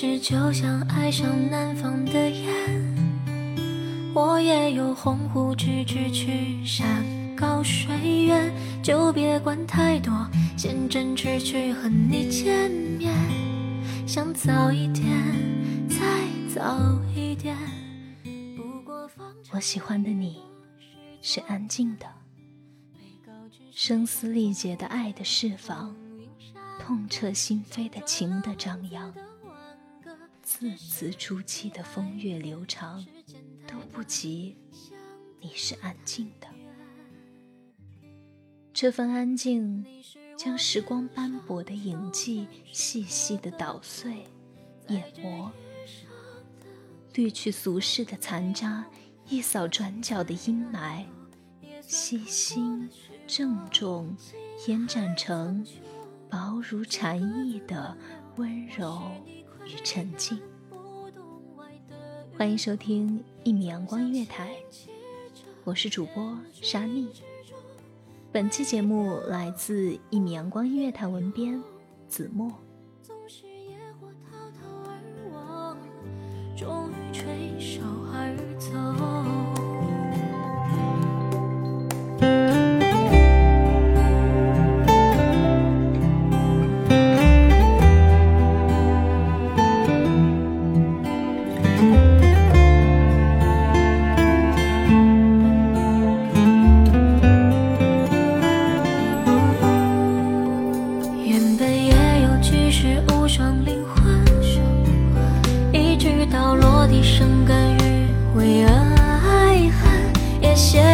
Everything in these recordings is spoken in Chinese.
是就像爱上南方的雁，我也有鸿鹄志志去山高水远，就别管太多，先争取去和你见面，想早一点，再早一点。我喜欢的你是安静的，声嘶力竭的爱的释放，痛彻心扉的情的张扬。字字珠玑的风月流长，都不及你是安静的。这份安静，将时光斑驳的影迹细细的捣碎、研磨，滤去俗世的残渣，一扫转角的阴霾，细心郑重，延展成薄如蝉翼的温柔。与沉静。欢迎收听一米阳光音乐台，我是主播沙莉。本期节目来自一米阳光音乐台文编子墨。终于垂手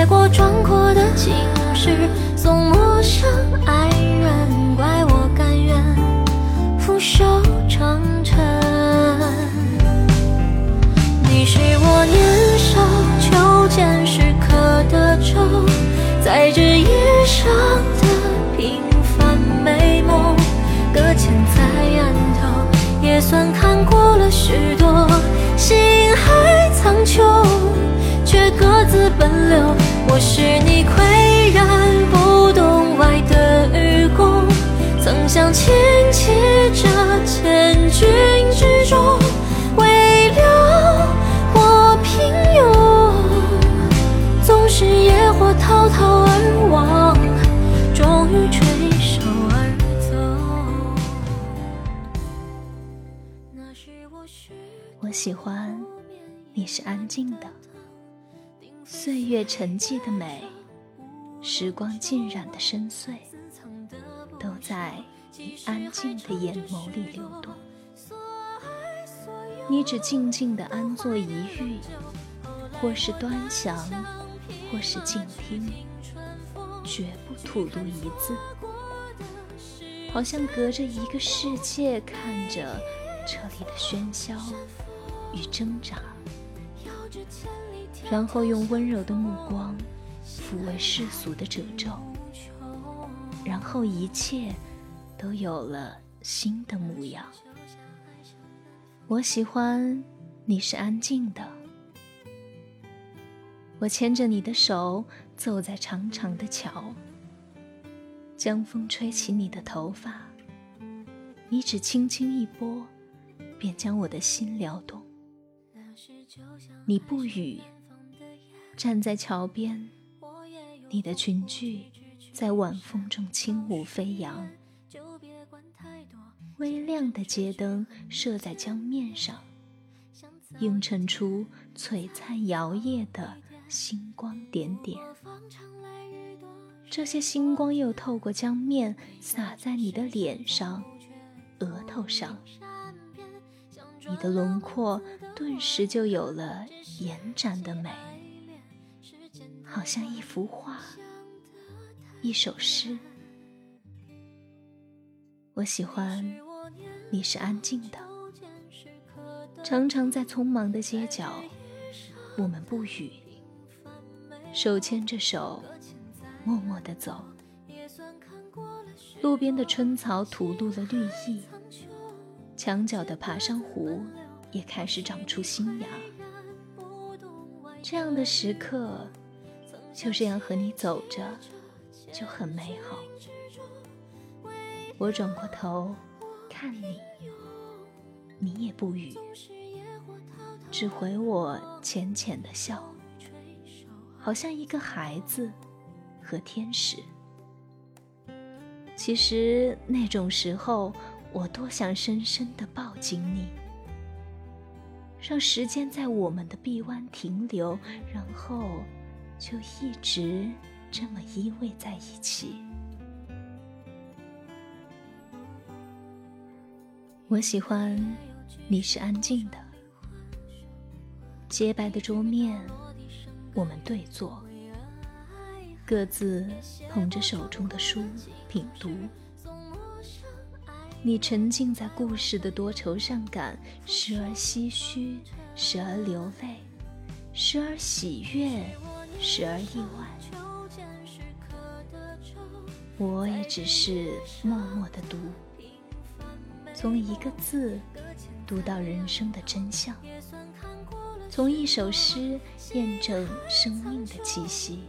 过壮阔的青石，送陌生爱人，怪我甘愿俯首称臣。你是我年少求剑时刻的舟，在这一生的平凡美梦，搁浅在岸头，也算看过了许多。心海苍穹，却各自奔流。我是你岿然不动外的愚公，曾想轻骑着千军之中，为了我平庸，纵是野火滔滔而亡，终于垂手而走。我喜欢你是安静的。岁月沉寂的美，时光浸染的深邃，都在你安静的眼眸里流动。你只静静地安坐一隅，或是端详，或是静听，绝不吐露一字，好像隔着一个世界看着这里的喧嚣与挣扎。然后用温柔的目光抚慰世俗的褶皱，然后一切都有了新的模样。我喜欢你是安静的，我牵着你的手走在长长的桥，江风吹起你的头发，你只轻轻一拨，便将我的心撩动。你不语。站在桥边，你的裙裾在晚风中轻舞飞扬。微亮的街灯射在江面上，映衬出璀璨摇曳的星光点点。这些星光又透过江面洒在你的脸上、额头上，你的轮廓顿时就有了延展的美，好像一幅画，一首诗。我喜欢你是安静的，常常在匆忙的街角，我们不语，手牵着手，默默地走。路边的春草吐露了绿意，墙角的爬山虎也开始长出新芽。这样的时刻，就这样和你走着，就很美好。我转过头看你，你也不语，只回我浅浅的笑，好像一个孩子和天使。其实那种时候，我多想深深的抱紧你，让时间在我们的臂弯停留，然后就一直这么依偎在一起。我喜欢你是安静的，洁白的桌面，我们对坐。各自捧着手中的书品读，你沉浸在故事的多愁善感，时而唏嘘，时而流泪，时而喜悦，时而意外。我也只是默默的读，从一个字读到人生的真相，从一首诗验证生命的气息。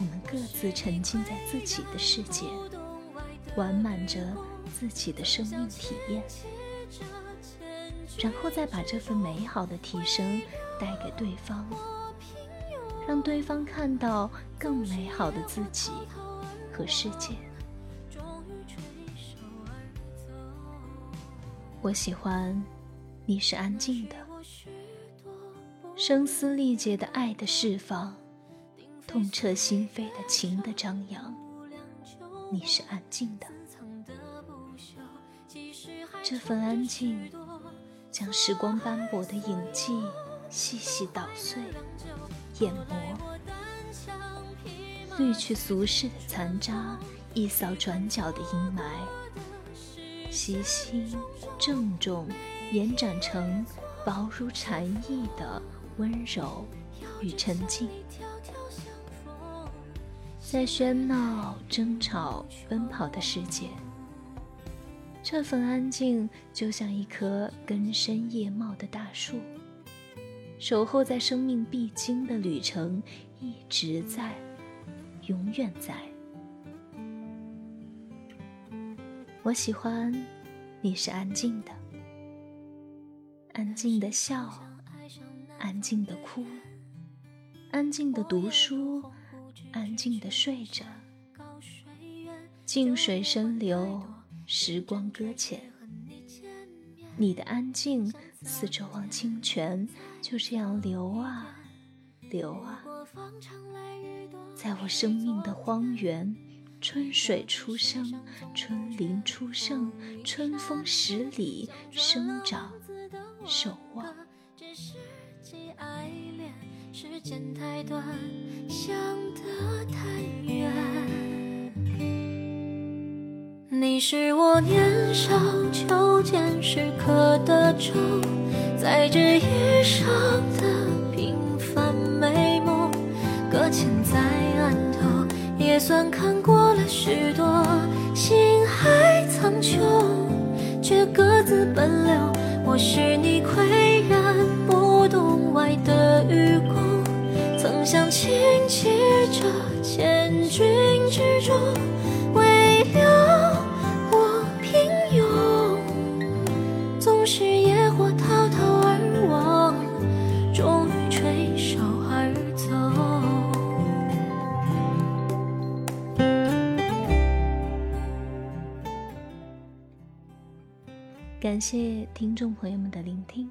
我们各自沉浸在自己的世界，完满着自己的生命体验，然后再把这份美好的提升带给对方，让对方看到更美好的自己和世界。我喜欢你是安静的，声嘶力竭的爱的释放。痛彻心扉的情的张扬，你是安静的。这份安静，将时光斑驳的影迹细细捣碎、研磨，滤去俗世的残渣，一扫转角的阴霾，细心郑重，延展成薄如蝉翼的温柔与沉静。在喧闹、争吵、奔跑的世界，这份安静就像一棵根深叶茂的大树，守候在生命必经的旅程，一直在，永远在。我喜欢，你是安静的，安静的笑，安静的哭，安静的读书。安静的睡着，静水深流，时光搁浅。你的安静似这汪清泉，就这样流啊流啊，在我生命的荒原，春水初生，春林初盛，春风十里生长，守望。时间太短，想得太远。你是我年少求见时刻的舟，在这一生的平凡美梦，搁浅在岸头，也算看过了许多。心海苍穹，却各自奔流。我是你岿然不动外的愚公。曾想轻骑着千军之中，唯留感谢听众朋友们的聆听，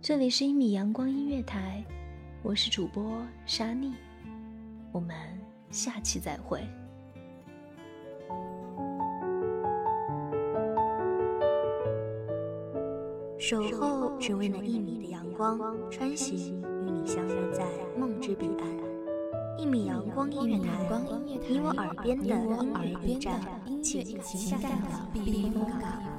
这里是一米阳光音乐台。我是主播沙妮，我们下期再会。守候只为那一米的阳光，穿行与你相约在梦之彼岸。一米阳光音乐台，你我耳边的音乐驿站，情感的避风港。